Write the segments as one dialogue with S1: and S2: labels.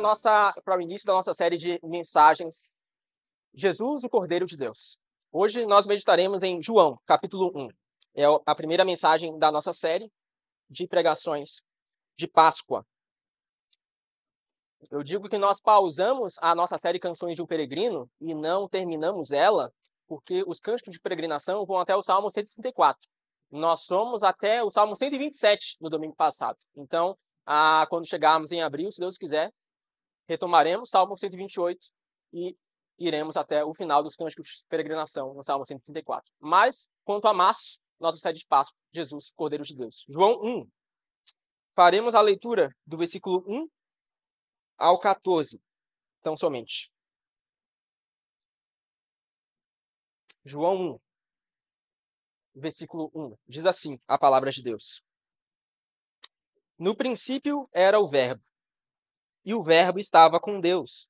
S1: nossa para o início da nossa série de mensagens Jesus, o Cordeiro de Deus. Hoje nós meditaremos em João, capítulo 1. É a primeira mensagem da nossa série de pregações de Páscoa. Eu digo que nós pausamos a nossa série Canções de um Peregrino e não terminamos ela, porque os cânticos de peregrinação vão até o Salmo 134. Nós somos até o Salmo 127 no domingo passado. Então, quando chegarmos em abril, se Deus quiser, retomaremos Salmo 128 e iremos até o final dos cânticos de peregrinação, no Salmo 134. Mas, quanto a março, nossa sede de Páscoa, Jesus, Cordeiro de Deus. João 1. Faremos a leitura do versículo 1 ao 14, então somente. João 1, versículo 1, diz assim a palavra de Deus. No princípio era o Verbo, e o Verbo estava com Deus.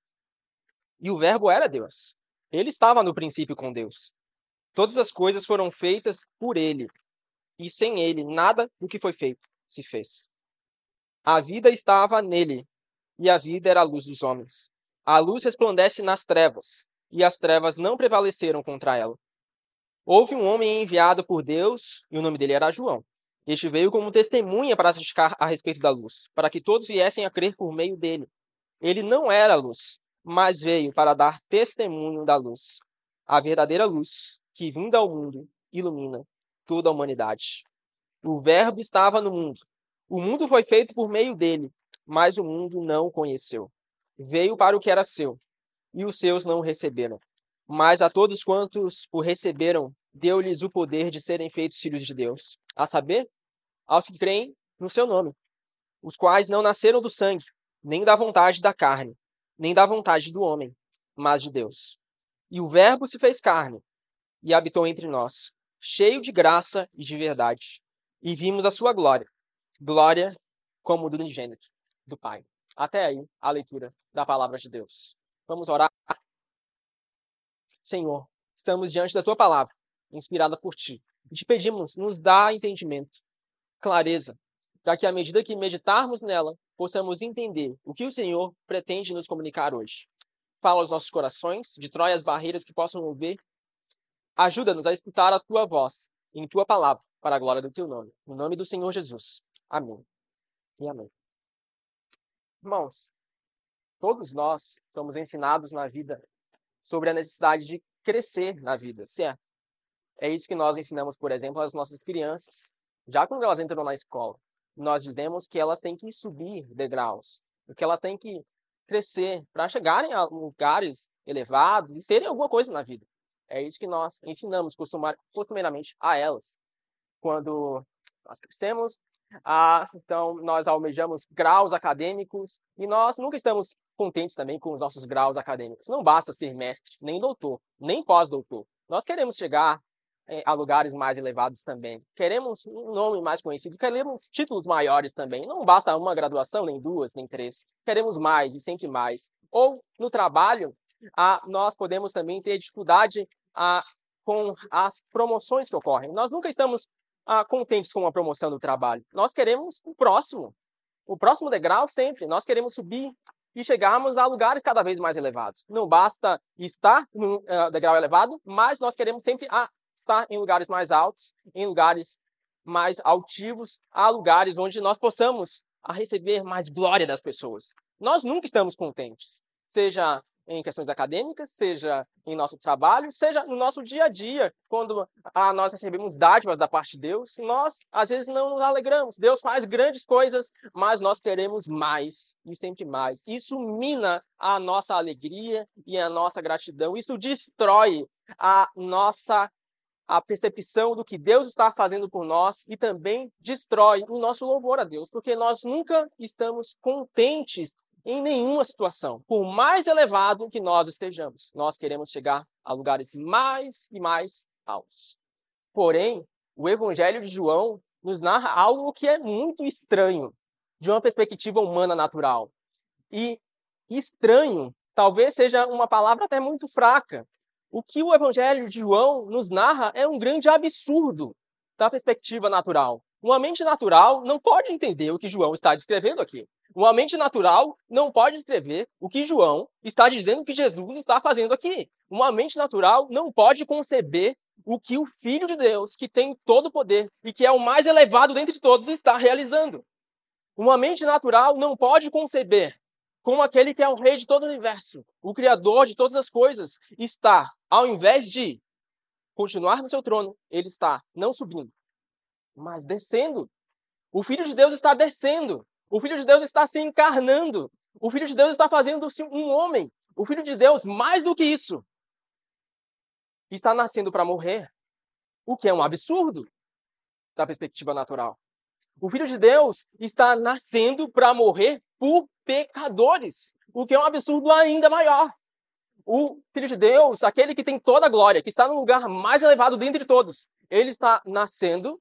S1: E o Verbo era Deus. Ele estava no princípio com Deus. Todas as coisas foram feitas por ele, e sem ele nada do que foi feito se fez. A vida estava nele, e a vida era a luz dos homens. A luz resplandece nas trevas, e as trevas não prevaleceram contra ela. Houve um homem enviado por Deus, e o nome dele era João. Este veio como testemunha para testificar a respeito da luz, para que todos viessem a crer por meio dele. Ele não era luz, mas veio para dar testemunho da luz, a verdadeira luz que, vinda ao mundo, ilumina toda a humanidade. O Verbo estava no mundo. O mundo foi feito por meio dele, mas o mundo não o conheceu. Veio para o que era seu, e os seus não o receberam. Mas a todos quantos o receberam, deu-lhes o poder de serem feitos filhos de Deus, a saber, aos que creem no seu nome, os quais não nasceram do sangue, nem da vontade da carne, nem da vontade do homem, mas de Deus. E o Verbo se fez carne e habitou entre nós, cheio de graça e de verdade. E vimos a sua glória, glória como do unigênito do Pai. Até aí a leitura da palavra de Deus. Vamos orar. Senhor, estamos diante da tua palavra, inspirada por ti. E te pedimos, nos dá entendimento, clareza, para que à medida que meditarmos nela, possamos entender o que o Senhor pretende nos comunicar hoje. Fala aos nossos corações, destrói as barreiras que possam ouvir. Ajuda-nos a escutar a tua voz em tua palavra, para a glória do teu nome. No nome do Senhor Jesus. Amém. E amém. Irmãos, todos nós somos ensinados na vida sobre a necessidade de crescer na vida, certo? É isso que nós ensinamos, por exemplo, às nossas crianças, já quando elas entram na escola. Nós dizemos que elas têm que subir degraus, que elas têm que crescer para chegarem a lugares elevados e serem alguma coisa na vida. É isso que nós ensinamos costumeiramente a elas. Quando nós crescemos, ah, então, nós almejamos graus acadêmicos e nós nunca estamos contentes também com os nossos graus acadêmicos. Não basta ser mestre, nem doutor, nem pós-doutor. Nós queremos chegar eh, a lugares mais elevados também. Queremos um nome mais conhecido, queremos títulos maiores também. Não basta uma graduação, nem duas, nem três. Queremos mais e sempre mais. Ou no trabalho, ah, nós podemos também ter dificuldade ah, com as promoções que ocorrem. Nós nunca estamos contentes com a promoção do trabalho. Nós queremos o próximo. O próximo degrau sempre. Nós queremos subir e chegarmos a lugares cada vez mais elevados. Não basta estar no uh, degrau elevado, mas nós queremos sempre ah, estar em lugares mais altos, em lugares mais altivos, a lugares onde nós possamos a receber mais glória das pessoas. Nós nunca estamos contentes, seja em questões acadêmicas, seja em nosso trabalho, seja no nosso dia a dia, quando ah, nós recebemos dádivas da parte de Deus, nós às vezes não nos alegramos. Deus faz grandes coisas, mas nós queremos mais e sempre mais. Isso mina a nossa alegria e a nossa gratidão. Isso destrói a nossa a percepção do que Deus está fazendo por nós e também destrói o nosso louvor a Deus, porque nós nunca estamos contentes em nenhuma situação, por mais elevado que nós estejamos. Nós queremos chegar a lugares mais e mais altos. Porém, o Evangelho de João nos narra algo que é muito estranho, de uma perspectiva humana natural. E estranho talvez seja uma palavra até muito fraca. O que o Evangelho de João nos narra é um grande absurdo da perspectiva natural. Uma mente natural não pode entender o que João está descrevendo aqui. Uma mente natural não pode escrever o que João está dizendo que Jesus está fazendo aqui. Uma mente natural não pode conceber o que o Filho de Deus, que tem todo o poder e que é o mais elevado dentre todos, está realizando. Uma mente natural não pode conceber como aquele que é o rei de todo o universo, o criador de todas as coisas, está, ao invés de continuar no seu trono, ele está não subindo, mas descendo. O Filho de Deus está descendo. O Filho de Deus está se encarnando. O Filho de Deus está fazendo-se um homem. O Filho de Deus, mais do que isso, está nascendo para morrer. O que é um absurdo da perspectiva natural. O Filho de Deus está nascendo para morrer por pecadores, o que é um absurdo ainda maior. O Filho de Deus, aquele que tem toda a glória, que está no lugar mais elevado dentre todos, ele está nascendo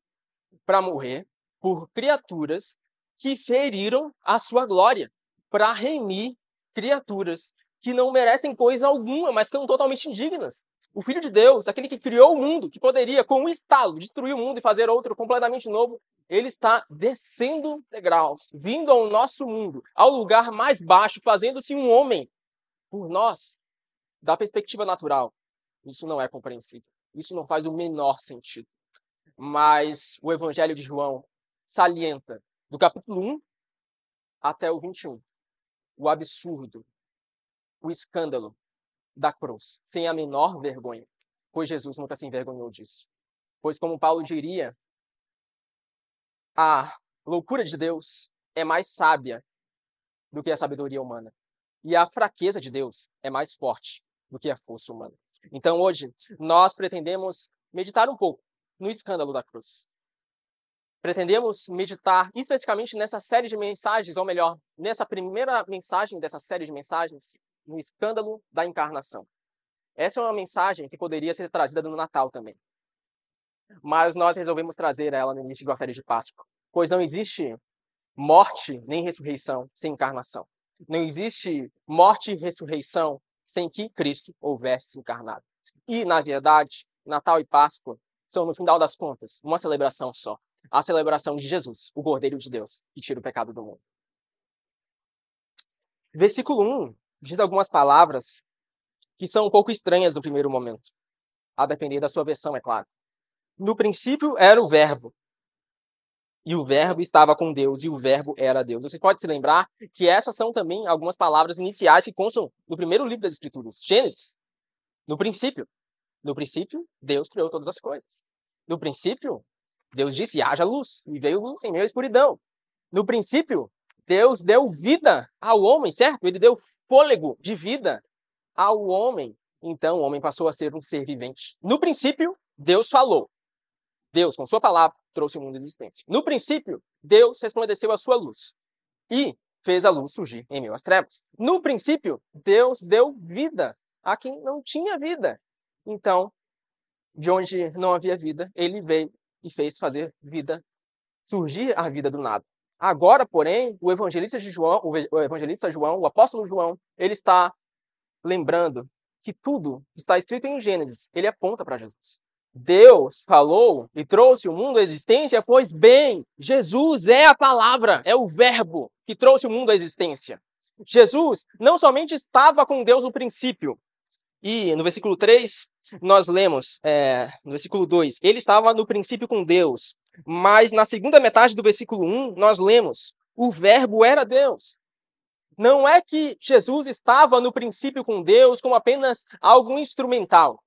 S1: para morrer por criaturas que feriram a sua glória, para remir criaturas que não merecem coisa alguma, mas são totalmente indignas. O Filho de Deus, aquele que criou o mundo, que poderia, com um estalo, destruir o mundo e fazer outro completamente novo, ele está descendo degraus, vindo ao nosso mundo, ao lugar mais baixo, fazendo-se um homem por nós. Da perspectiva natural, isso não é compreensível. Isso não faz o menor sentido. Mas o Evangelho de João salienta, do capítulo 1 até o 21, o absurdo, o escândalo da cruz, sem a menor vergonha, pois Jesus nunca se envergonhou disso. Pois, como Paulo diria, a loucura de Deus é mais sábia do que a sabedoria humana. E a fraqueza de Deus é mais forte do que a força humana. Então, hoje, nós pretendemos meditar um pouco no escândalo da cruz. Pretendemos meditar especificamente nessa série de mensagens, ou melhor, nessa primeira mensagem dessa série de mensagens, no escândalo da encarnação. Essa é uma mensagem que poderia ser trazida no Natal também mas nós resolvemos trazer ela no início de uma série de Páscoa, pois não existe morte nem ressurreição sem encarnação. Não existe morte e ressurreição sem que Cristo houvesse encarnado. E, na verdade, Natal e Páscoa são, no final das contas, uma celebração só. A celebração de Jesus, o Cordeiro de Deus, que tira o pecado do mundo. Versículo 1 diz algumas palavras que são um pouco estranhas no primeiro momento, a depender da sua versão, é claro. No princípio era o Verbo. E o Verbo estava com Deus, e o Verbo era Deus. Você pode se lembrar que essas são também algumas palavras iniciais que constam no primeiro livro das Escrituras, Gênesis. No princípio. No princípio, Deus criou todas as coisas. No princípio, Deus disse: haja luz, e veio luz em meio à escuridão. No princípio, Deus deu vida ao homem, certo? Ele deu fôlego de vida ao homem. Então, o homem passou a ser um ser vivente. No princípio, Deus falou. Deus, com sua palavra, trouxe o mundo à existência. No princípio, Deus resplandeceu a sua luz e fez a luz surgir em meio às trevas. No princípio, Deus deu vida a quem não tinha vida. Então, de onde não havia vida, ele veio e fez fazer vida, surgir a vida do nada. Agora, porém, o evangelista João, o evangelista João, o apóstolo João, ele está lembrando que tudo está escrito em Gênesis, ele aponta para Jesus. Deus falou e trouxe o mundo à existência, pois bem, Jesus é a palavra, é o verbo que trouxe o mundo à existência. Jesus não somente estava com Deus no princípio, e no versículo 3, nós lemos, é, no versículo 2, ele estava no princípio com Deus, mas na segunda metade do versículo 1, nós lemos, o verbo era Deus. Não é que Jesus estava no princípio com Deus como apenas algo instrumental.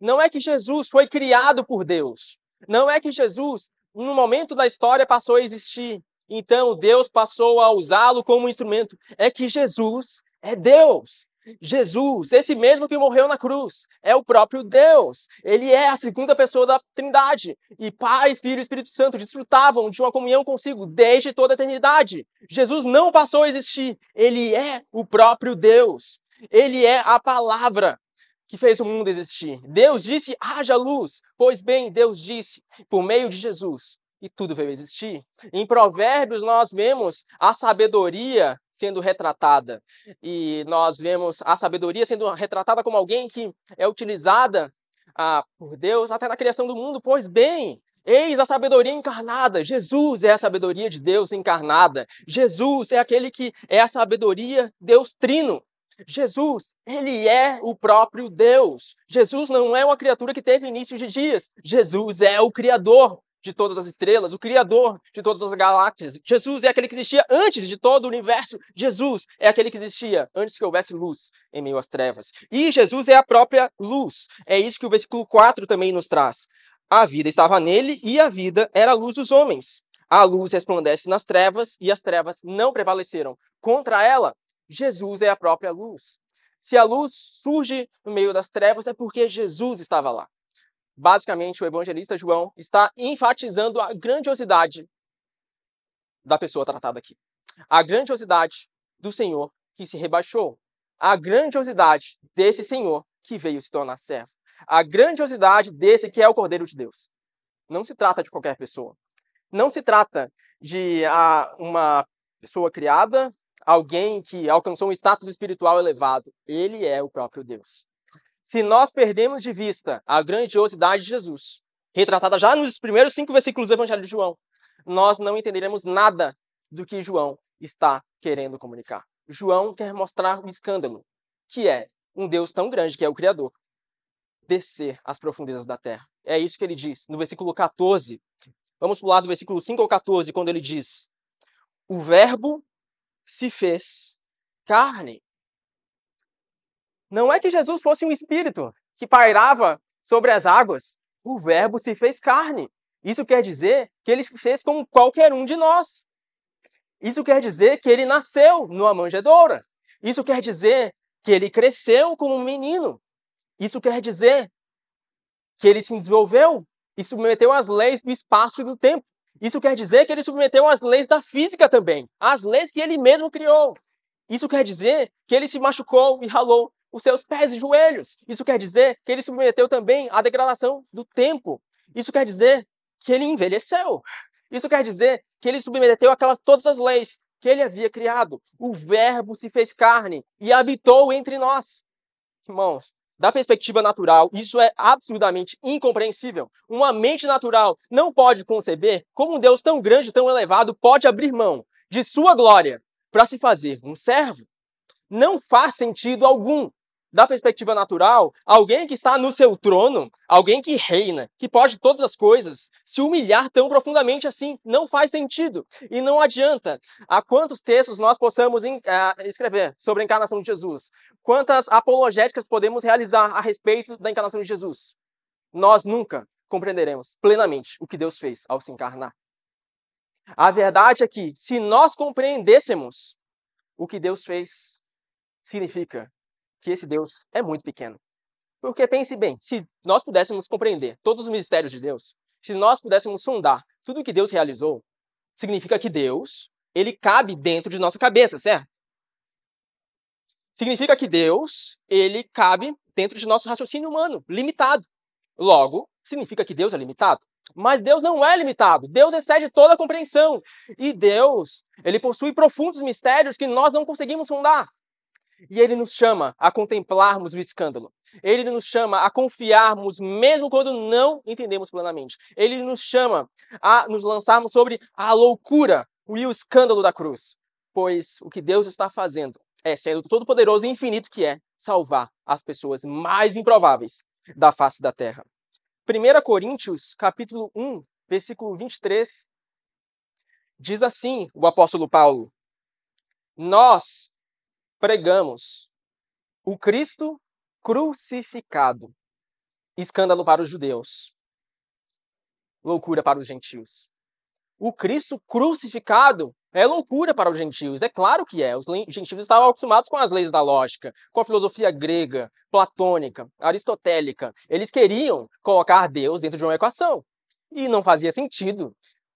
S1: Não é que Jesus foi criado por Deus. Não é que Jesus, no momento da história, passou a existir. Então Deus passou a usá-lo como instrumento. É que Jesus é Deus. Jesus, esse mesmo que morreu na cruz, é o próprio Deus. Ele é a segunda pessoa da Trindade. E Pai, Filho e Espírito Santo desfrutavam de uma comunhão consigo desde toda a eternidade. Jesus não passou a existir. Ele é o próprio Deus. Ele é a palavra que fez o mundo existir. Deus disse: haja luz. Pois bem, Deus disse, por meio de Jesus, e tudo veio existir. Em Provérbios, nós vemos a sabedoria sendo retratada. E nós vemos a sabedoria sendo retratada como alguém que é utilizada ah, por Deus até na criação do mundo. Pois bem, Eis a sabedoria encarnada. Jesus é a sabedoria de Deus encarnada. Jesus é aquele que é a sabedoria Deus trino. Jesus, ele é o próprio Deus. Jesus não é uma criatura que teve início de dias. Jesus é o Criador de todas as estrelas, o Criador de todas as galáxias. Jesus é aquele que existia antes de todo o universo. Jesus é aquele que existia antes que houvesse luz em meio às trevas. E Jesus é a própria luz. É isso que o versículo 4 também nos traz. A vida estava nele e a vida era a luz dos homens. A luz resplandece nas trevas e as trevas não prevaleceram contra ela. Jesus é a própria luz. Se a luz surge no meio das trevas, é porque Jesus estava lá. Basicamente, o evangelista João está enfatizando a grandiosidade da pessoa tratada aqui. A grandiosidade do Senhor que se rebaixou. A grandiosidade desse Senhor que veio se tornar servo. A grandiosidade desse que é o Cordeiro de Deus. Não se trata de qualquer pessoa. Não se trata de ah, uma pessoa criada alguém que alcançou um status espiritual elevado. Ele é o próprio Deus. Se nós perdemos de vista a grandiosidade de Jesus, retratada já nos primeiros cinco versículos do Evangelho de João, nós não entenderemos nada do que João está querendo comunicar. João quer mostrar o escândalo, que é um Deus tão grande, que é o Criador, descer às profundezas da terra. É isso que ele diz no versículo 14. Vamos pular do versículo 5 ao 14, quando ele diz: O Verbo se fez carne. Não é que Jesus fosse um espírito que pairava sobre as águas. O Verbo se fez carne. Isso quer dizer que ele se fez como qualquer um de nós. Isso quer dizer que ele nasceu numa manjedoura. Isso quer dizer que ele cresceu como um menino. Isso quer dizer que ele se desenvolveu e submeteu às leis do espaço e do tempo. Isso quer dizer que ele submeteu às leis da física também, às leis que ele mesmo criou. Isso quer dizer que ele se machucou e ralou os seus pés e joelhos. Isso quer dizer que ele submeteu também à degradação do tempo. Isso quer dizer que ele envelheceu. Isso quer dizer que ele submeteu aquelas todas as leis que ele havia criado. O Verbo se fez carne e habitou entre nós. Irmãos, da perspectiva natural, isso é absolutamente incompreensível. Uma mente natural não pode conceber como um Deus tão grande, tão elevado, pode abrir mão de sua glória para se fazer um servo. Não faz sentido algum da perspectiva natural, alguém que está no seu trono, alguém que reina, que pode todas as coisas, se humilhar tão profundamente assim, não faz sentido. E não adianta a quantos textos nós possamos uh, escrever sobre a encarnação de Jesus, quantas apologéticas podemos realizar a respeito da encarnação de Jesus. Nós nunca compreenderemos plenamente o que Deus fez ao se encarnar. A verdade é que, se nós compreendêssemos o que Deus fez, significa que esse Deus é muito pequeno. Porque pense bem, se nós pudéssemos compreender todos os mistérios de Deus, se nós pudéssemos sondar tudo o que Deus realizou, significa que Deus, ele cabe dentro de nossa cabeça, certo? Significa que Deus, ele cabe dentro de nosso raciocínio humano, limitado. Logo, significa que Deus é limitado. Mas Deus não é limitado. Deus excede toda a compreensão. E Deus, ele possui profundos mistérios que nós não conseguimos sondar. E ele nos chama a contemplarmos o escândalo. Ele nos chama a confiarmos, mesmo quando não entendemos plenamente. Ele nos chama a nos lançarmos sobre a loucura e o escândalo da cruz. Pois o que Deus está fazendo é, sendo todo-poderoso e infinito que é, salvar as pessoas mais improváveis da face da terra. 1 Coríntios, capítulo 1, versículo 23, diz assim o apóstolo Paulo: Nós pregamos o Cristo crucificado. Escândalo para os judeus, loucura para os gentios. O Cristo crucificado é loucura para os gentios, é claro que é. Os gentios estavam acostumados com as leis da lógica, com a filosofia grega, platônica, aristotélica. Eles queriam colocar Deus dentro de uma equação. E não fazia sentido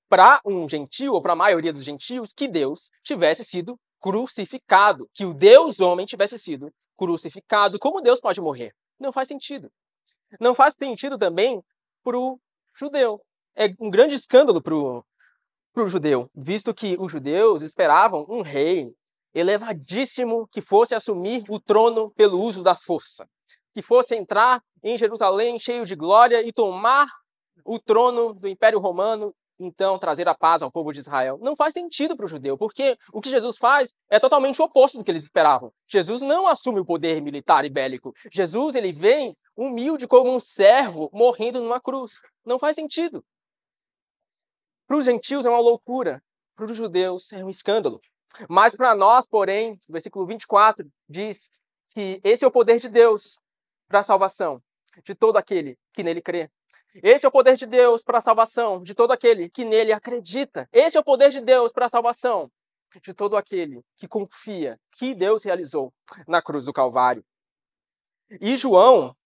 S1: para um gentio, ou para a maioria dos gentios, que Deus tivesse sido crucificado, que o Deus homem tivesse sido crucificado. Como Deus pode morrer? Não faz sentido. Não faz sentido também para o judeu. É um grande escândalo para o judeu, visto que os judeus esperavam um rei elevadíssimo que fosse assumir o trono pelo uso da força, que fosse entrar em Jerusalém cheio de glória e tomar o trono do Império Romano, então trazer a paz ao povo de Israel. Não faz sentido para o judeu, porque o que Jesus faz é totalmente o oposto do que eles esperavam. Jesus não assume o poder militar e bélico. Jesus ele vem humilde como um servo morrendo numa cruz. Não faz sentido. Para os gentios é uma loucura, para os judeus é um escândalo. Mas para nós, porém, o versículo 24 diz que esse é o poder de Deus para a salvação de todo aquele que nele crê. Esse é o poder de Deus para a salvação de todo aquele que nele acredita. Esse é o poder de Deus para a salvação de todo aquele que confia que Deus realizou na cruz do Calvário. E João,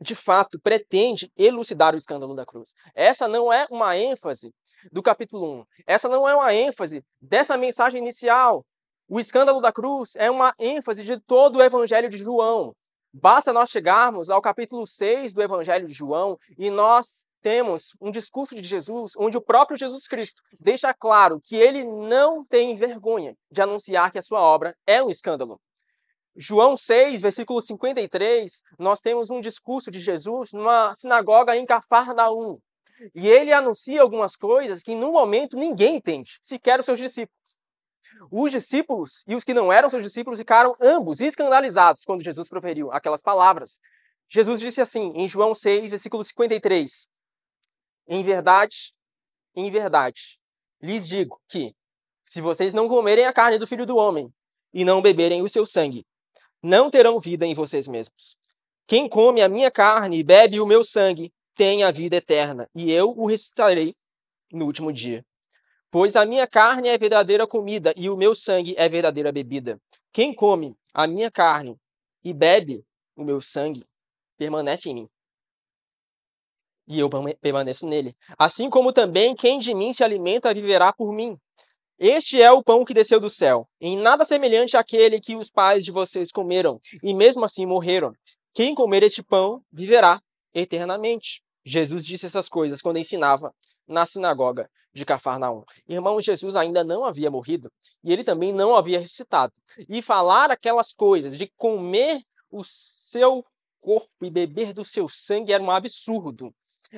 S1: de fato, pretende elucidar o escândalo da cruz. Essa não é uma ênfase do capítulo 1. Essa não é uma ênfase dessa mensagem inicial. O escândalo da cruz é uma ênfase de todo o evangelho de João. Basta nós chegarmos ao capítulo 6 do evangelho de João e nós temos um discurso de Jesus onde o próprio Jesus Cristo deixa claro que ele não tem vergonha de anunciar que a sua obra é um escândalo. João 6, versículo 53, nós temos um discurso de Jesus numa sinagoga em Cafarnaum. E ele anuncia algumas coisas que no momento ninguém entende, sequer os seus discípulos. Os discípulos e os que não eram seus discípulos ficaram ambos escandalizados quando Jesus proferiu aquelas palavras. Jesus disse assim, em João 6, versículo 53: Em verdade, em verdade, lhes digo que, se vocês não comerem a carne do filho do homem e não beberem o seu sangue, não terão vida em vocês mesmos. Quem come a minha carne e bebe o meu sangue tem a vida eterna, e eu o ressuscitarei no último dia. Pois a minha carne é verdadeira comida e o meu sangue é verdadeira bebida. Quem come a minha carne e bebe o meu sangue permanece em mim. E eu permaneço nele. Assim como também quem de mim se alimenta viverá por mim. Este é o pão que desceu do céu, em nada semelhante àquele que os pais de vocês comeram, e mesmo assim morreram. Quem comer este pão viverá eternamente. Jesus disse essas coisas quando ensinava na sinagoga de Cafarnaum. Irmão, Jesus ainda não havia morrido e ele também não havia ressuscitado. E falar aquelas coisas de comer o seu corpo e beber do seu sangue era um absurdo.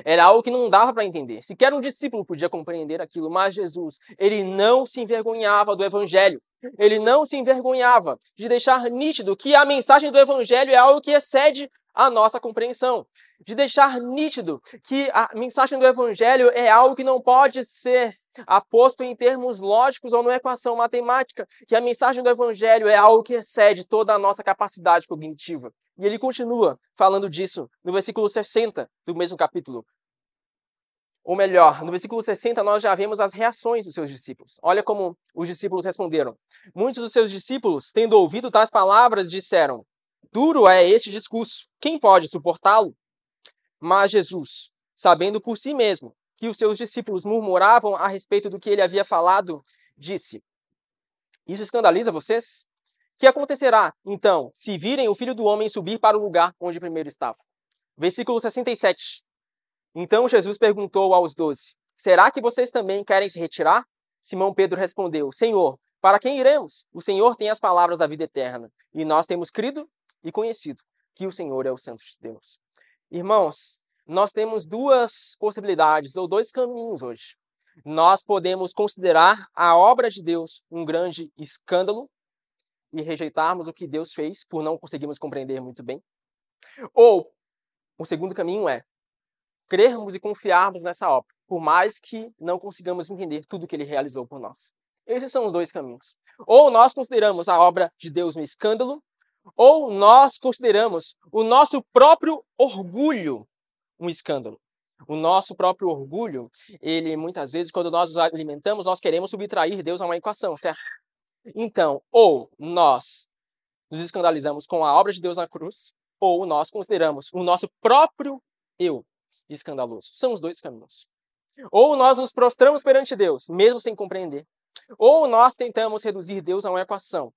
S1: Era algo que não dava para entender. Sequer um discípulo podia compreender aquilo, mas Jesus, ele não se envergonhava do evangelho. Ele não se envergonhava de deixar nítido que a mensagem do evangelho é algo que excede a nossa compreensão, de deixar nítido que a mensagem do evangelho é algo que não pode ser aposto em termos lógicos ou numa equação matemática, que a mensagem do evangelho é algo que excede toda a nossa capacidade cognitiva. E ele continua falando disso no versículo 60 do mesmo capítulo. Ou melhor, no versículo 60 nós já vemos as reações dos seus discípulos. Olha como os discípulos responderam. Muitos dos seus discípulos, tendo ouvido tais palavras, disseram: Duro é este discurso, quem pode suportá-lo? Mas Jesus, sabendo por si mesmo que os seus discípulos murmuravam a respeito do que ele havia falado, disse: Isso escandaliza vocês? que acontecerá, então, se virem o filho do homem subir para o lugar onde primeiro estava? Versículo 67. Então Jesus perguntou aos doze: Será que vocês também querem se retirar? Simão Pedro respondeu: Senhor, para quem iremos? O Senhor tem as palavras da vida eterna, e nós temos crido e conhecido que o Senhor é o Santo de Deus. Irmãos, nós temos duas possibilidades ou dois caminhos hoje. Nós podemos considerar a obra de Deus um grande escândalo e rejeitarmos o que Deus fez por não conseguirmos compreender muito bem. Ou o segundo caminho é crermos e confiarmos nessa obra, por mais que não consigamos entender tudo que ele realizou por nós. Esses são os dois caminhos. Ou nós consideramos a obra de Deus um escândalo, ou nós consideramos o nosso próprio orgulho um escândalo. O nosso próprio orgulho, ele muitas vezes, quando nós nos alimentamos, nós queremos subtrair Deus a uma equação, certo? Então, ou nós nos escandalizamos com a obra de Deus na cruz, ou nós consideramos o nosso próprio eu escandaloso. São os dois caminhos. Ou nós nos prostramos perante Deus, mesmo sem compreender, ou nós tentamos reduzir Deus a uma equação,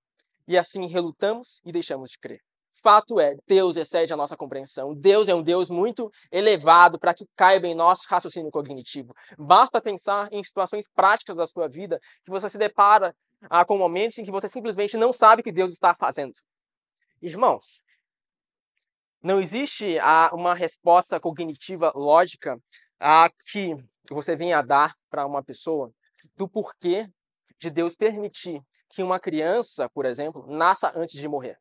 S1: e assim relutamos e deixamos de crer. Fato é, Deus excede a nossa compreensão. Deus é um Deus muito elevado para que caiba em nosso raciocínio cognitivo. Basta pensar em situações práticas da sua vida que você se depara ah, com momentos em que você simplesmente não sabe o que Deus está fazendo. Irmãos, não existe ah, uma resposta cognitiva lógica a que você venha dar para uma pessoa do porquê de Deus permitir que uma criança, por exemplo, nasça antes de morrer.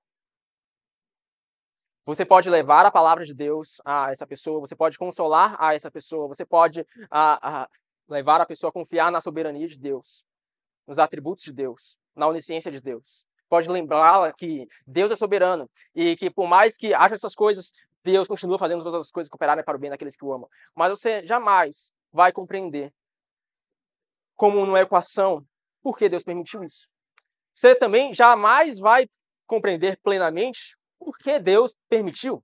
S1: Você pode levar a palavra de Deus a essa pessoa, você pode consolar a essa pessoa, você pode a, a, levar a pessoa a confiar na soberania de Deus, nos atributos de Deus, na onisciência de Deus. Pode lembrá-la que Deus é soberano e que por mais que haja essas coisas, Deus continua fazendo todas as coisas cooperarem para o bem daqueles que o amam. Mas você jamais vai compreender como numa equação por que Deus permitiu isso. Você também jamais vai compreender plenamente por que Deus permitiu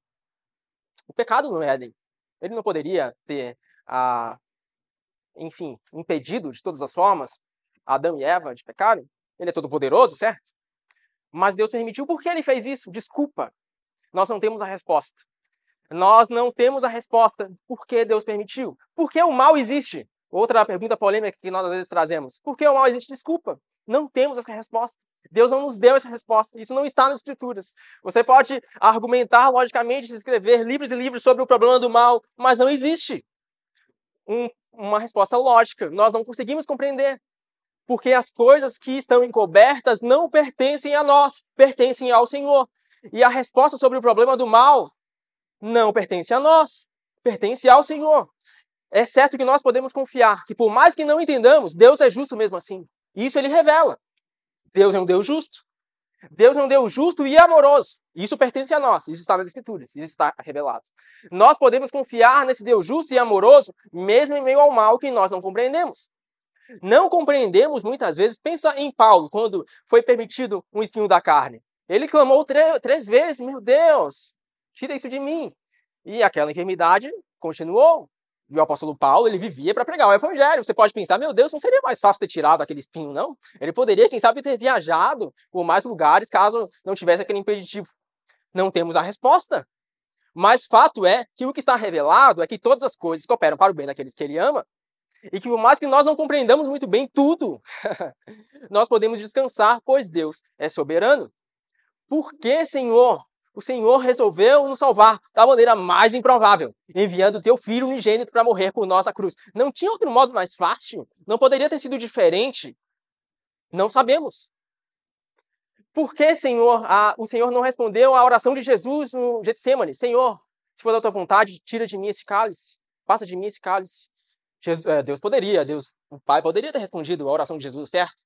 S1: o pecado no Éden. Ele não poderia ter, ah, enfim, impedido de todas as formas Adão e Eva de pecarem. Ele é todo poderoso, certo? Mas Deus permitiu. Por que ele fez isso? Desculpa. Nós não temos a resposta. Nós não temos a resposta por que Deus permitiu. Por que o mal existe? Outra pergunta polêmica que nós às vezes trazemos. Por que o mal existe? Desculpa. Não temos essa resposta. Deus não nos deu essa resposta. Isso não está nas Escrituras. Você pode argumentar logicamente, escrever livros e livros sobre o problema do mal, mas não existe um, uma resposta lógica. Nós não conseguimos compreender. Porque as coisas que estão encobertas não pertencem a nós, pertencem ao Senhor. E a resposta sobre o problema do mal não pertence a nós, pertence ao Senhor. É certo que nós podemos confiar que, por mais que não entendamos, Deus é justo mesmo assim. Isso ele revela. Deus é um Deus justo. Deus é um Deus justo e amoroso. Isso pertence a nós. Isso está nas Escrituras. Isso está revelado. Nós podemos confiar nesse Deus justo e amoroso, mesmo em meio ao mal que nós não compreendemos. Não compreendemos muitas vezes. Pensa em Paulo, quando foi permitido um espinho da carne. Ele clamou três vezes: Meu Deus, tira isso de mim. E aquela enfermidade continuou. O apóstolo Paulo, ele vivia para pregar o evangelho. Você pode pensar, meu Deus, não seria mais fácil ter tirado aquele espinho, não? Ele poderia, quem sabe, ter viajado por mais lugares caso não tivesse aquele impeditivo. Não temos a resposta. Mas fato é que o que está revelado é que todas as coisas cooperam para o bem daqueles que ele ama. E que por mais que nós não compreendamos muito bem tudo, nós podemos descansar, pois Deus é soberano. Por que, Senhor, o Senhor resolveu nos salvar da maneira mais improvável, enviando o teu filho unigênito para morrer por nós na cruz. Não tinha outro modo mais fácil? Não poderia ter sido diferente? Não sabemos. Por que, Senhor, a, o Senhor não respondeu à oração de Jesus no Getsemane? Senhor, se for da tua vontade, tira de mim esse cálice, passa de mim esse cálice. Jesus, é, Deus poderia, Deus, o Pai poderia ter respondido à oração de Jesus, certo?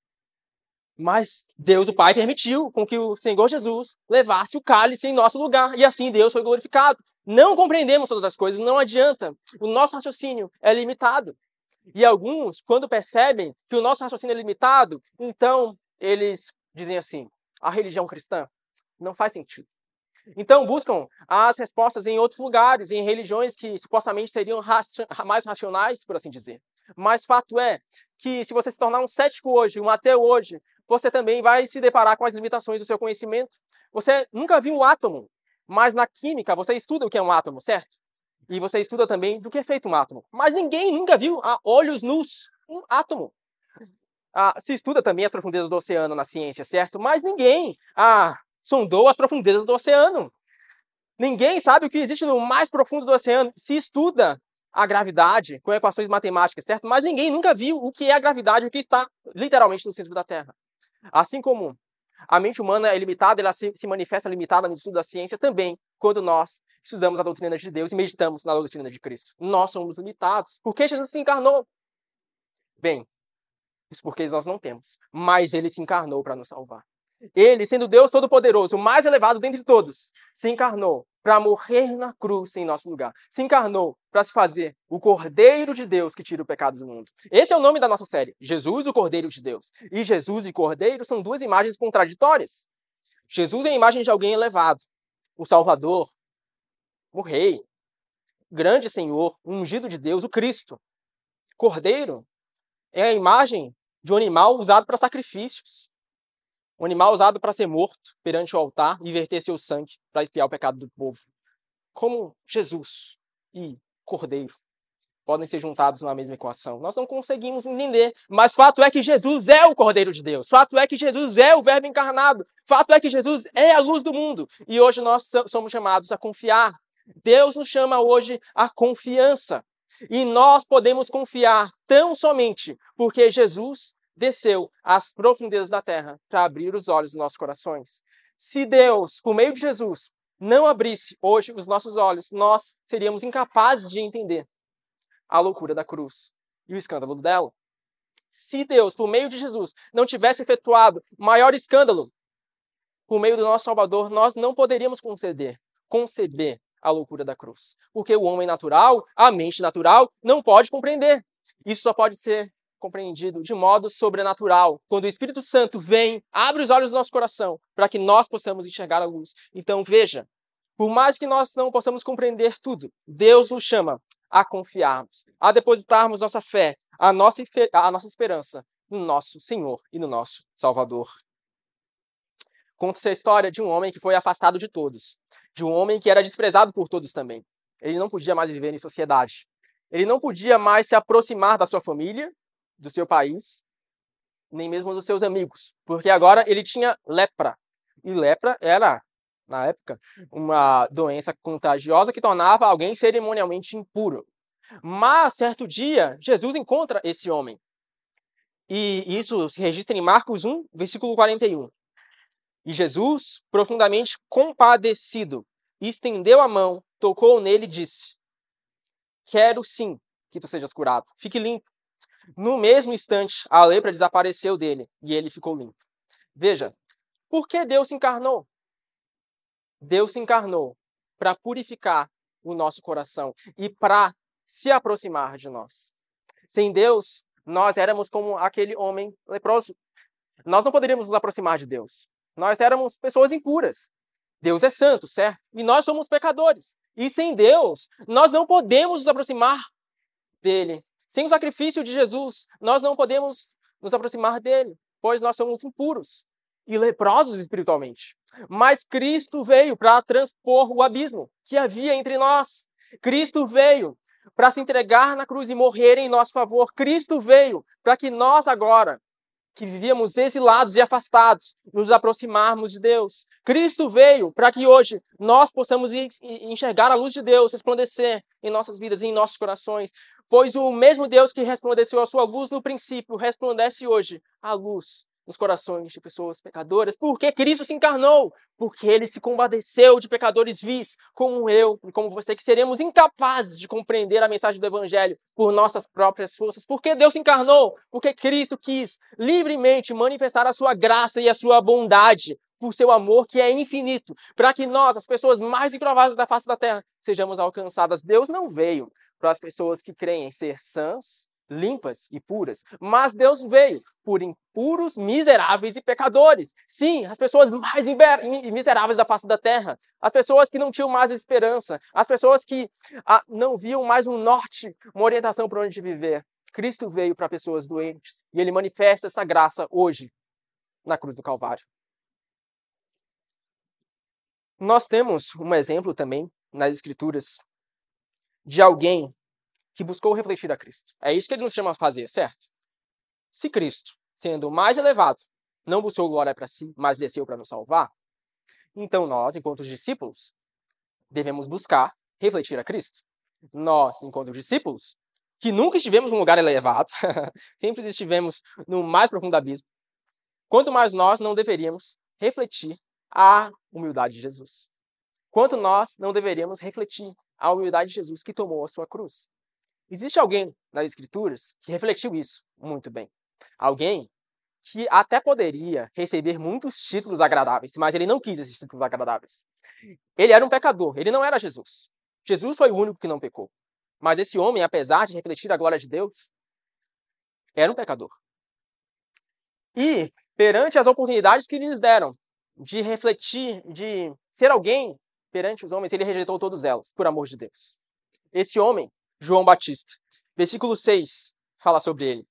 S1: Mas Deus, o Pai, permitiu com que o Senhor Jesus levasse o cálice em nosso lugar. E assim Deus foi glorificado. Não compreendemos todas as coisas, não adianta. O nosso raciocínio é limitado. E alguns, quando percebem que o nosso raciocínio é limitado, então eles dizem assim: a religião cristã não faz sentido. Então buscam as respostas em outros lugares, em religiões que supostamente seriam mais racionais, por assim dizer. Mas fato é que se você se tornar um cético hoje, um ateu hoje, você também vai se deparar com as limitações do seu conhecimento. Você nunca viu um átomo, mas na química você estuda o que é um átomo, certo? E você estuda também do que é feito um átomo. Mas ninguém nunca viu a olhos nus um átomo. Ah, se estuda também as profundezas do oceano na ciência, certo? Mas ninguém ah, sondou as profundezas do oceano. Ninguém sabe o que existe no mais profundo do oceano. Se estuda a gravidade com equações matemáticas, certo? Mas ninguém nunca viu o que é a gravidade, o que está literalmente no centro da Terra. Assim como a mente humana é limitada, ela se, se manifesta limitada no estudo da ciência também, quando nós estudamos a doutrina de Deus e meditamos na doutrina de Cristo. Nós somos limitados. Por que Jesus se encarnou? Bem, isso porque nós não temos. Mas ele se encarnou para nos salvar. Ele, sendo Deus Todo-Poderoso, o mais elevado dentre todos, se encarnou para morrer na cruz em nosso lugar. Se encarnou para se fazer o Cordeiro de Deus que tira o pecado do mundo. Esse é o nome da nossa série. Jesus, o Cordeiro de Deus. E Jesus e Cordeiro são duas imagens contraditórias. Jesus é a imagem de alguém elevado, o Salvador, o Rei, grande Senhor, ungido de Deus, o Cristo. Cordeiro é a imagem de um animal usado para sacrifícios. Um animal usado para ser morto perante o altar e verter seu sangue para expiar o pecado do povo. Como Jesus e Cordeiro podem ser juntados numa mesma equação. Nós não conseguimos entender, mas fato é que Jesus é o Cordeiro de Deus. Fato é que Jesus é o Verbo encarnado. Fato é que Jesus é a luz do mundo. E hoje nós somos chamados a confiar. Deus nos chama hoje à confiança. E nós podemos confiar tão somente porque Jesus desceu às profundezas da terra para abrir os olhos dos nossos corações. Se Deus, por meio de Jesus, não abrisse hoje os nossos olhos, nós seríamos incapazes de entender a loucura da cruz e o escândalo dela. Se Deus, por meio de Jesus, não tivesse efetuado maior escândalo por meio do nosso Salvador, nós não poderíamos conceder, conceber a loucura da cruz. Porque o homem natural, a mente natural, não pode compreender. Isso só pode ser compreendido de modo sobrenatural, quando o Espírito Santo vem, abre os olhos do nosso coração, para que nós possamos enxergar a luz. Então, veja, por mais que nós não possamos compreender tudo, Deus nos chama a confiarmos, a depositarmos nossa fé, a nossa, a nossa esperança no nosso Senhor e no nosso Salvador. Conta-se a história de um homem que foi afastado de todos, de um homem que era desprezado por todos também. Ele não podia mais viver em sociedade. Ele não podia mais se aproximar da sua família, do seu país, nem mesmo dos seus amigos, porque agora ele tinha lepra. E lepra era, na época, uma doença contagiosa que tornava alguém cerimonialmente impuro. Mas, certo dia, Jesus encontra esse homem. E isso se registra em Marcos 1, versículo 41. E Jesus, profundamente compadecido, estendeu a mão, tocou nele e disse: Quero sim que tu sejas curado. Fique limpo. No mesmo instante, a lepra desapareceu dele e ele ficou limpo. Veja, por que Deus se encarnou? Deus se encarnou para purificar o nosso coração e para se aproximar de nós. Sem Deus, nós éramos como aquele homem leproso. Nós não poderíamos nos aproximar de Deus. Nós éramos pessoas impuras. Deus é santo, certo? E nós somos pecadores. E sem Deus, nós não podemos nos aproximar dele. Sem o sacrifício de Jesus, nós não podemos nos aproximar dele, pois nós somos impuros e leprosos espiritualmente. Mas Cristo veio para transpor o abismo que havia entre nós. Cristo veio para se entregar na cruz e morrer em nosso favor. Cristo veio para que nós agora, que vivíamos exilados e afastados, nos aproximarmos de Deus. Cristo veio para que hoje nós possamos enxergar a luz de Deus resplandecer em nossas vidas e em nossos corações. Pois o mesmo Deus que resplandeceu a sua luz no princípio resplandece hoje a luz nos corações de pessoas pecadoras. Porque Cristo se encarnou, porque ele se compadeceu de pecadores vis, como eu e como você, que seremos incapazes de compreender a mensagem do Evangelho por nossas próprias forças. Porque Deus se encarnou, porque Cristo quis livremente manifestar a sua graça e a sua bondade por seu amor que é infinito, para que nós, as pessoas mais improváveis da face da terra, sejamos alcançadas. Deus não veio para as pessoas que creem ser sãs, limpas e puras, mas Deus veio por impuros, miseráveis e pecadores. Sim, as pessoas mais miseráveis da face da terra, as pessoas que não tinham mais esperança, as pessoas que ah, não viam mais um norte, uma orientação para onde viver. Cristo veio para pessoas doentes e ele manifesta essa graça hoje na cruz do Calvário. Nós temos um exemplo também nas Escrituras de alguém que buscou refletir a Cristo. É isso que ele nos chama a fazer, certo? Se Cristo, sendo mais elevado, não buscou glória para si, mas desceu para nos salvar, então nós, enquanto discípulos, devemos buscar refletir a Cristo. Nós, enquanto discípulos, que nunca estivemos num lugar elevado, sempre estivemos no mais profundo abismo, quanto mais nós não deveríamos refletir a humildade de Jesus. Quanto nós não deveríamos refletir a humildade de Jesus que tomou a sua cruz. Existe alguém nas Escrituras que refletiu isso muito bem. Alguém que até poderia receber muitos títulos agradáveis, mas ele não quis esses títulos agradáveis. Ele era um pecador, ele não era Jesus. Jesus foi o único que não pecou. Mas esse homem, apesar de refletir a glória de Deus, era um pecador. E, perante as oportunidades que lhes deram de refletir, de ser alguém perante os homens, ele rejeitou todas elas, por amor de Deus. Esse homem, João Batista, versículo 6, fala sobre ele.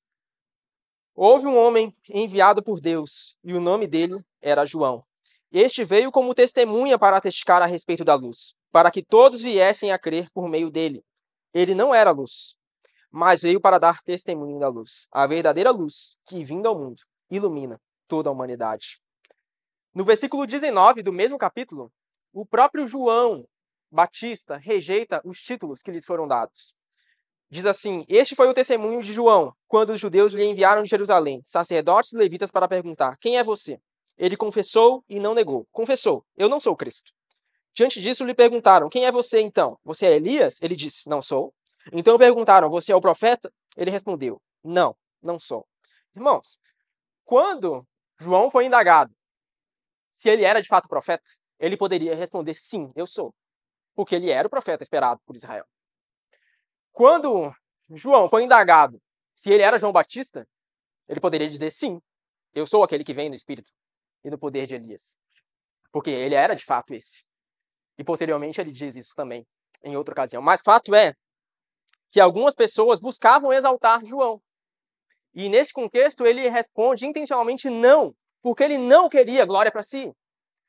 S1: Houve um homem enviado por Deus, e o nome dele era João. Este veio como testemunha para testificar a respeito da luz, para que todos viessem a crer por meio dele. Ele não era luz, mas veio para dar testemunho da luz, a verdadeira luz que, vindo ao mundo, ilumina toda a humanidade. No versículo 19 do mesmo capítulo, o próprio João Batista rejeita os títulos que lhes foram dados. diz assim: Este foi o testemunho de João, quando os judeus lhe enviaram de Jerusalém, sacerdotes e levitas, para perguntar: Quem é você? Ele confessou e não negou. Confessou: Eu não sou Cristo. Diante disso, lhe perguntaram: Quem é você então? Você é Elias? Ele disse: Não sou. Então perguntaram: Você é o profeta? Ele respondeu: Não, não sou. Irmãos, quando João foi indagado se ele era de fato profeta, ele poderia responder: Sim, eu sou. Porque ele era o profeta esperado por Israel. Quando João foi indagado se ele era João Batista, ele poderia dizer: Sim, eu sou aquele que vem no Espírito e no poder de Elias. Porque ele era de fato esse. E posteriormente ele diz isso também em outra ocasião. Mas fato é que algumas pessoas buscavam exaltar João. E nesse contexto ele responde intencionalmente não, porque ele não queria glória para si.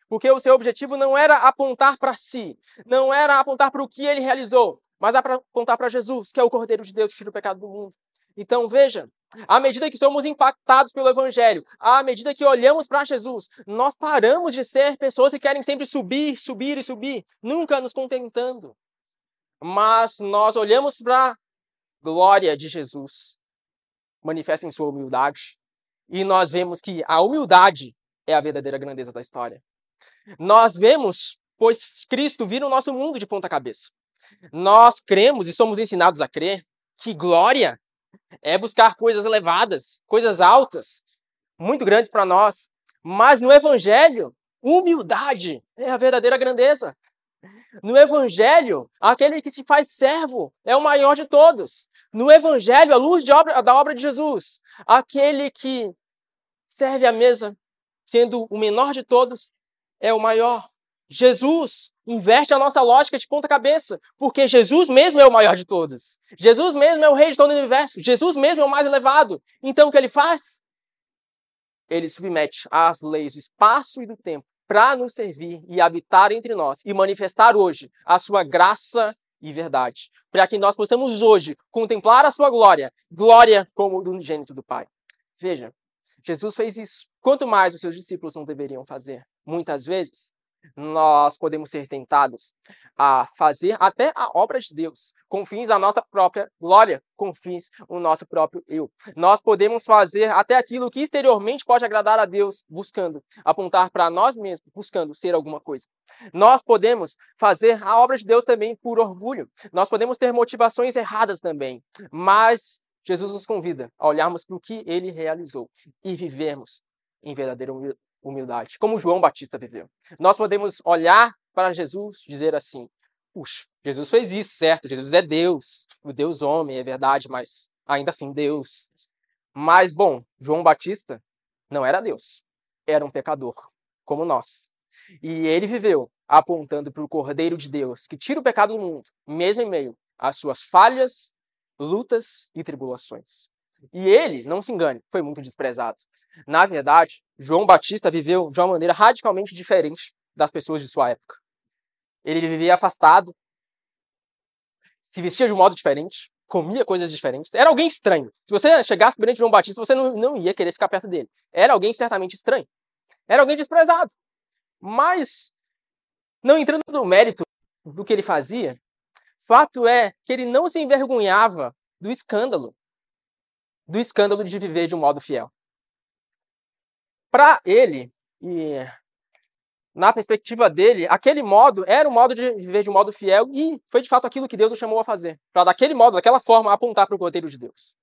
S1: Porque o seu objetivo não era apontar para si, não era apontar para o que ele realizou, mas apontar para Jesus, que é o Cordeiro de Deus que tira o pecado do mundo. Então veja, à medida que somos impactados pelo Evangelho, à medida que olhamos para Jesus, nós paramos de ser pessoas que querem sempre subir, subir e subir, nunca nos contentando. Mas nós olhamos para a glória de Jesus, manifesta em sua humildade, e nós vemos que a humildade é a verdadeira grandeza da história. Nós vemos, pois Cristo vira o nosso mundo de ponta cabeça. Nós cremos e somos ensinados a crer que glória é buscar coisas elevadas, coisas altas, muito grandes para nós. Mas no Evangelho, humildade é a verdadeira grandeza. No Evangelho, aquele que se faz servo é o maior de todos. No Evangelho, a luz obra, da obra de Jesus, aquele que serve à mesa, sendo o menor de todos, é o maior. Jesus inverte a nossa lógica de ponta cabeça, porque Jesus mesmo é o maior de todos. Jesus mesmo é o rei de todo o universo. Jesus mesmo é o mais elevado. Então o que ele faz? Ele submete às leis do espaço e do tempo para nos servir e habitar entre nós e manifestar hoje a sua graça e verdade, para que nós possamos hoje contemplar a sua glória, glória como do unigênito do Pai. Veja, Jesus fez isso. Quanto mais os seus discípulos não deveriam fazer? Muitas vezes, nós podemos ser tentados a fazer até a obra de Deus, com fins da nossa própria glória, com fins o nosso próprio eu. Nós podemos fazer até aquilo que exteriormente pode agradar a Deus, buscando apontar para nós mesmos, buscando ser alguma coisa. Nós podemos fazer a obra de Deus também por orgulho. Nós podemos ter motivações erradas também, mas Jesus nos convida a olharmos para o que ele realizou e vivermos em verdadeira humildade, como João Batista viveu. Nós podemos olhar para Jesus e dizer assim: puxa, Jesus fez isso, certo? Jesus é Deus, o Deus homem, é verdade, mas ainda assim Deus. Mas, bom, João Batista não era Deus, era um pecador, como nós. E ele viveu apontando para o Cordeiro de Deus, que tira o pecado do mundo, mesmo em meio às suas falhas, lutas e tribulações. E ele, não se engane, foi muito desprezado. Na verdade, João Batista viveu de uma maneira radicalmente diferente das pessoas de sua época. Ele vivia afastado, se vestia de um modo diferente, comia coisas diferentes. Era alguém estranho. Se você chegasse perante João Batista, você não, não ia querer ficar perto dele. Era alguém certamente estranho. Era alguém desprezado. Mas, não entrando no mérito do que ele fazia, fato é que ele não se envergonhava do escândalo do escândalo de viver de um modo fiel. Para ele, e na perspectiva dele, aquele modo era o modo de viver de um modo fiel e foi de fato aquilo que Deus o chamou a fazer. Para daquele modo, daquela forma, apontar para o roteiro de Deus.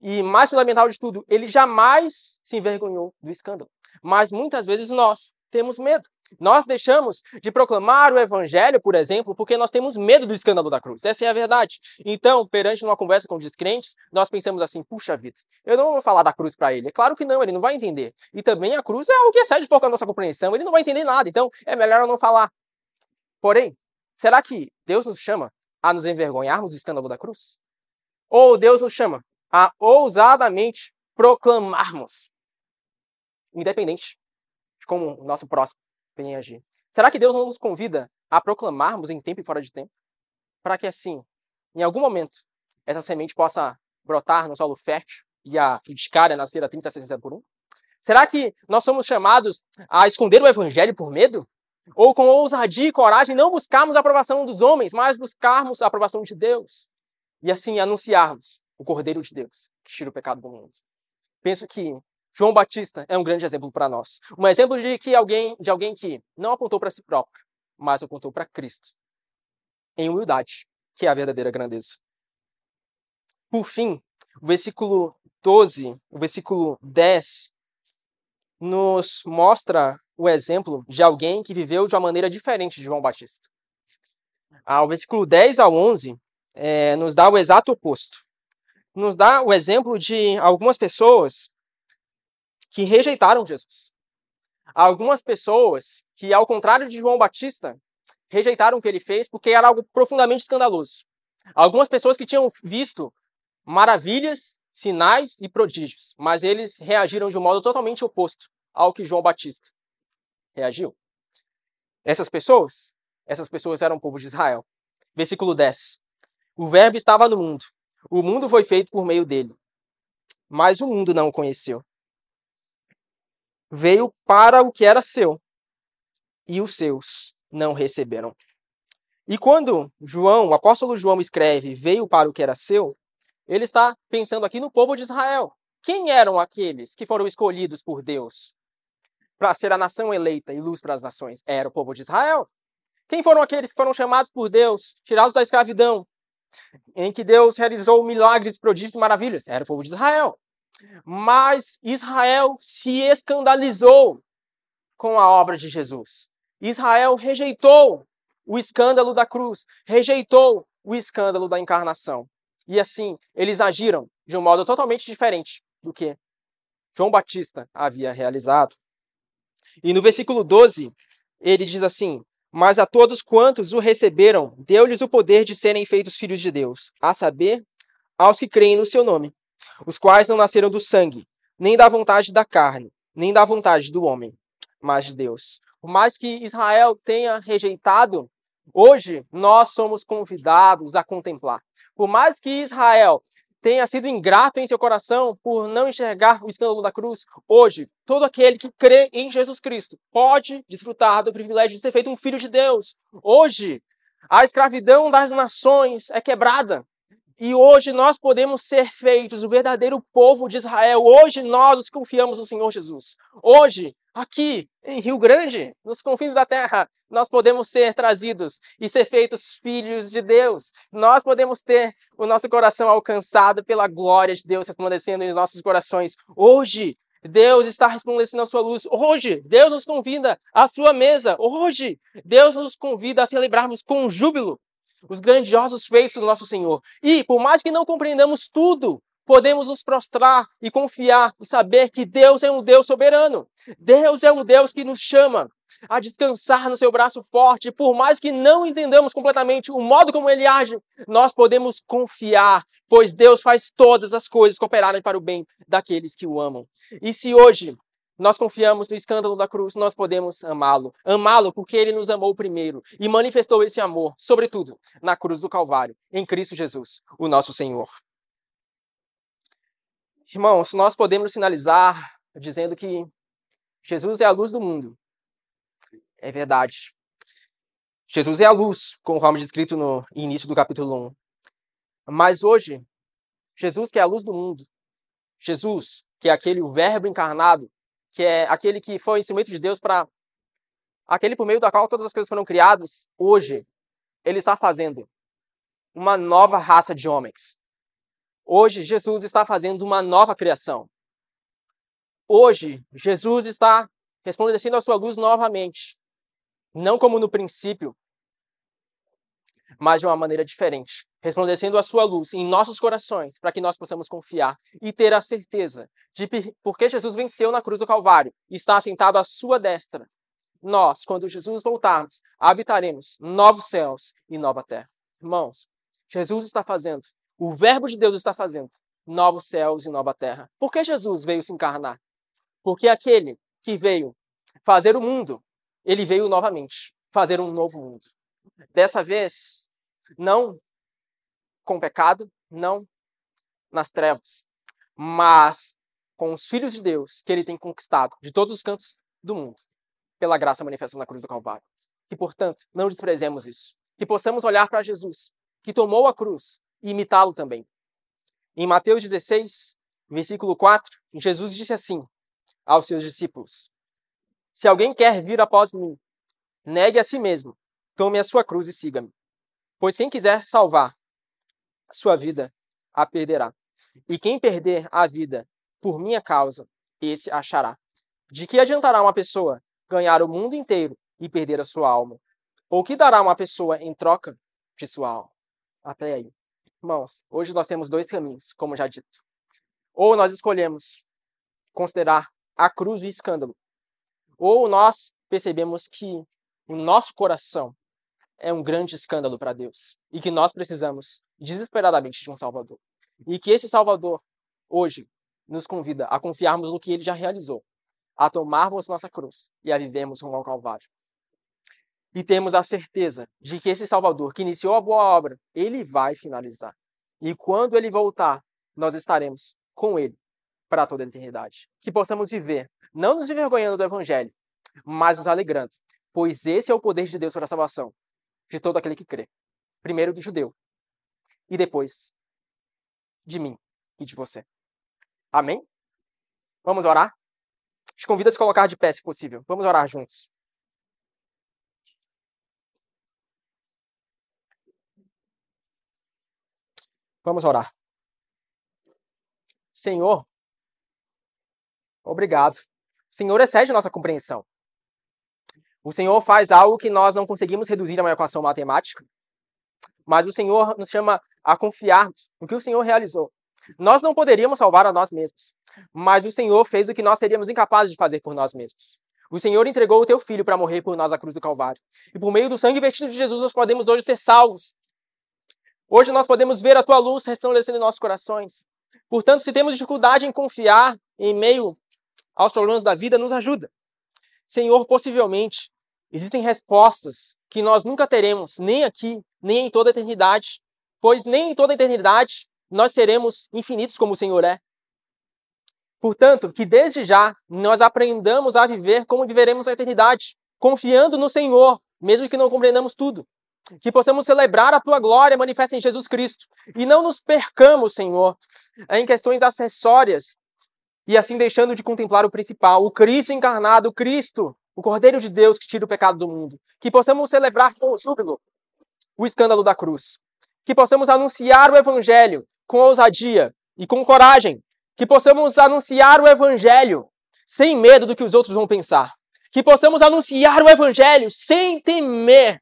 S1: E mais fundamental de tudo, ele jamais se envergonhou do escândalo. Mas muitas vezes nós temos medo. Nós deixamos de proclamar o evangelho, por exemplo, porque nós temos medo do escândalo da cruz. Essa é a verdade. Então, perante uma conversa com descrentes, nós pensamos assim: puxa vida, eu não vou falar da cruz para ele. É claro que não, ele não vai entender. E também a cruz é algo que excede um pouco a nossa compreensão, ele não vai entender nada. Então, é melhor eu não falar. Porém, será que Deus nos chama a nos envergonharmos do escândalo da cruz? Ou Deus nos chama a ousadamente proclamarmos, independente de como o nosso próximo em agir. Será que Deus não nos convida a proclamarmos em tempo e fora de tempo? Para que assim, em algum momento, essa semente possa brotar no solo fértil e a frutificária nascer a 30, 60 por um? Será que nós somos chamados a esconder o evangelho por medo? Ou com ousadia e coragem não buscarmos a aprovação dos homens, mas buscarmos a aprovação de Deus? e assim anunciarmos o Cordeiro de Deus que tira o pecado do mundo. Penso que João Batista é um grande exemplo para nós. Um exemplo de que alguém, de alguém que não apontou para si próprio, mas apontou para Cristo. Em humildade, que é a verdadeira grandeza. Por fim, o versículo 12, o versículo 10, nos mostra o exemplo de alguém que viveu de uma maneira diferente de João Batista. Ah, o versículo 10 ao 11 é, nos dá o exato oposto. Nos dá o exemplo de algumas pessoas que rejeitaram Jesus. Algumas pessoas que, ao contrário de João Batista, rejeitaram o que ele fez porque era algo profundamente escandaloso. Algumas pessoas que tinham visto maravilhas, sinais e prodígios, mas eles reagiram de um modo totalmente oposto ao que João Batista reagiu. Essas pessoas, essas pessoas eram o povo de Israel. Versículo 10. O verbo estava no mundo. O mundo foi feito por meio dele. Mas o mundo não o conheceu veio para o que era seu, e os seus não receberam. E quando João, o apóstolo João escreve veio para o que era seu, ele está pensando aqui no povo de Israel. Quem eram aqueles que foram escolhidos por Deus para ser a nação eleita e luz para as nações? Era o povo de Israel. Quem foram aqueles que foram chamados por Deus, tirados da escravidão, em que Deus realizou milagres, prodígios e maravilhas? Era o povo de Israel. Mas Israel se escandalizou com a obra de Jesus. Israel rejeitou o escândalo da cruz, rejeitou o escândalo da encarnação. E assim, eles agiram de um modo totalmente diferente do que João Batista havia realizado. E no versículo 12, ele diz assim: Mas a todos quantos o receberam, deu-lhes o poder de serem feitos filhos de Deus, a saber, aos que creem no seu nome os quais não nasceram do sangue, nem da vontade da carne, nem da vontade do homem, mas de Deus. Por mais que Israel tenha rejeitado, hoje nós somos convidados a contemplar. Por mais que Israel tenha sido ingrato em seu coração por não enxergar o escândalo da cruz, hoje, todo aquele que crê em Jesus Cristo pode desfrutar do privilégio de ser feito um filho de Deus. Hoje, a escravidão das nações é quebrada. E hoje nós podemos ser feitos o verdadeiro povo de Israel. Hoje nós confiamos no Senhor Jesus. Hoje, aqui em Rio Grande, nos confins da terra, nós podemos ser trazidos e ser feitos filhos de Deus. Nós podemos ter o nosso coração alcançado pela glória de Deus resplandecendo em nossos corações. Hoje, Deus está resplandecendo a sua luz. Hoje, Deus nos convida à sua mesa. Hoje, Deus nos convida a celebrarmos com júbilo os grandiosos feitos do nosso Senhor. E, por mais que não compreendamos tudo, podemos nos prostrar e confiar e saber que Deus é um Deus soberano. Deus é um Deus que nos chama a descansar no seu braço forte. Por mais que não entendamos completamente o modo como ele age, nós podemos confiar, pois Deus faz todas as coisas cooperarem para o bem daqueles que o amam. E se hoje nós confiamos no escândalo da cruz, nós podemos amá-lo. Amá-lo porque ele nos amou primeiro e manifestou esse amor, sobretudo, na cruz do Calvário, em Cristo Jesus, o nosso Senhor. Irmãos, nós podemos sinalizar dizendo que Jesus é a luz do mundo. É verdade. Jesus é a luz, conforme descrito no início do capítulo 1. Mas hoje, Jesus que é a luz do mundo, Jesus, que é aquele o verbo encarnado, que é aquele que foi instrumento de Deus para aquele por meio da qual todas as coisas foram criadas, hoje ele está fazendo uma nova raça de homens. Hoje Jesus está fazendo uma nova criação. Hoje Jesus está resplandecendo a sua luz novamente, não como no princípio, mas de uma maneira diferente, resplandecendo a sua luz em nossos corações, para que nós possamos confiar e ter a certeza de porque Jesus venceu na cruz do Calvário e está assentado à sua destra. Nós, quando Jesus voltarmos, habitaremos novos céus e nova terra. Irmãos, Jesus está fazendo, o Verbo de Deus está fazendo novos céus e nova terra. Por que Jesus veio se encarnar? Porque aquele que veio fazer o mundo, ele veio novamente fazer um novo mundo. Dessa vez, não com pecado, não nas trevas, mas com os filhos de Deus que ele tem conquistado de todos os cantos do mundo, pela graça manifesta na cruz do Calvário. Que, portanto, não desprezemos isso. Que possamos olhar para Jesus, que tomou a cruz e imitá-lo também. Em Mateus 16, versículo 4, Jesus disse assim aos seus discípulos: Se alguém quer vir após mim, negue a si mesmo, tome a sua cruz e siga-me. Pois quem quiser salvar sua vida, a perderá. E quem perder a vida por minha causa, esse achará. De que adiantará uma pessoa ganhar o mundo inteiro e perder a sua alma? Ou que dará uma pessoa em troca de sua alma? Até aí. Irmãos, hoje nós temos dois caminhos, como já dito. Ou nós escolhemos considerar a cruz o escândalo, ou nós percebemos que o nosso coração é um grande escândalo para Deus e que nós precisamos desesperadamente de um Salvador. E que esse Salvador, hoje, nos convida a confiarmos no que ele já realizou, a tomarmos nossa cruz e a vivermos rumo ao Calvário. E temos a certeza de que esse Salvador, que iniciou a boa obra, ele vai finalizar. E quando ele voltar, nós estaremos com ele para toda a eternidade. Que possamos viver, não nos envergonhando do Evangelho, mas nos alegrando, pois esse é o poder de Deus para a salvação de todo aquele que crê. Primeiro do judeu e depois de mim e de você. Amém? Vamos orar? Te convido a se colocar de pé, se possível. Vamos orar juntos. Vamos orar. Senhor, obrigado. O Senhor excede nossa compreensão. O Senhor faz algo que nós não conseguimos reduzir a uma equação matemática, mas o Senhor nos chama a confiarmos no que o Senhor realizou. Nós não poderíamos salvar a nós mesmos, mas o Senhor fez o que nós seríamos incapazes de fazer por nós mesmos. O Senhor entregou o teu filho para morrer por nós à cruz do Calvário. E por meio do sangue vestido de Jesus, nós podemos hoje ser salvos. Hoje nós podemos ver a tua luz resplandecendo em nossos corações. Portanto, se temos dificuldade em confiar em meio aos problemas da vida, nos ajuda. Senhor, possivelmente existem respostas que nós nunca teremos, nem aqui, nem em toda a eternidade, pois nem em toda a eternidade nós seremos infinitos como o Senhor é. Portanto, que desde já nós aprendamos a viver como viveremos a eternidade, confiando no Senhor, mesmo que não compreendamos tudo. Que possamos celebrar a tua glória manifesta em Jesus Cristo e não nos percamos, Senhor, em questões acessórias e assim deixando de contemplar o principal, o Cristo encarnado, o Cristo, o Cordeiro de Deus que tira o pecado do mundo. Que possamos celebrar com júbilo o escândalo da cruz. Que possamos anunciar o Evangelho com ousadia e com coragem. Que possamos anunciar o Evangelho sem medo do que os outros vão pensar. Que possamos anunciar o Evangelho sem temer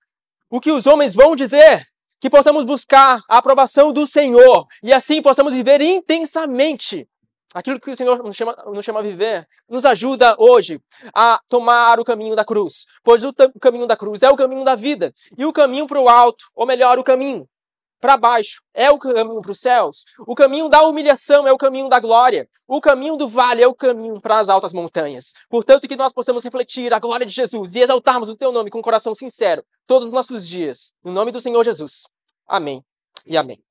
S1: o que os homens vão dizer. Que possamos buscar a aprovação do Senhor e assim possamos viver intensamente aquilo que o Senhor nos chama, nos chama a viver, nos ajuda hoje a tomar o caminho da cruz. Pois o, caminho da cruz é o caminho da vida. E o caminho para o alto, ou melhor, o caminho para baixo, é o caminho para os céus. O caminho da humilhação é o caminho da glória. O caminho do vale é o caminho para as altas montanhas. Portanto, que nós possamos refletir a glória de Jesus e exaltarmos o teu nome com um coração sincero todos os nossos dias. No nome do Senhor Jesus. Amém e amém.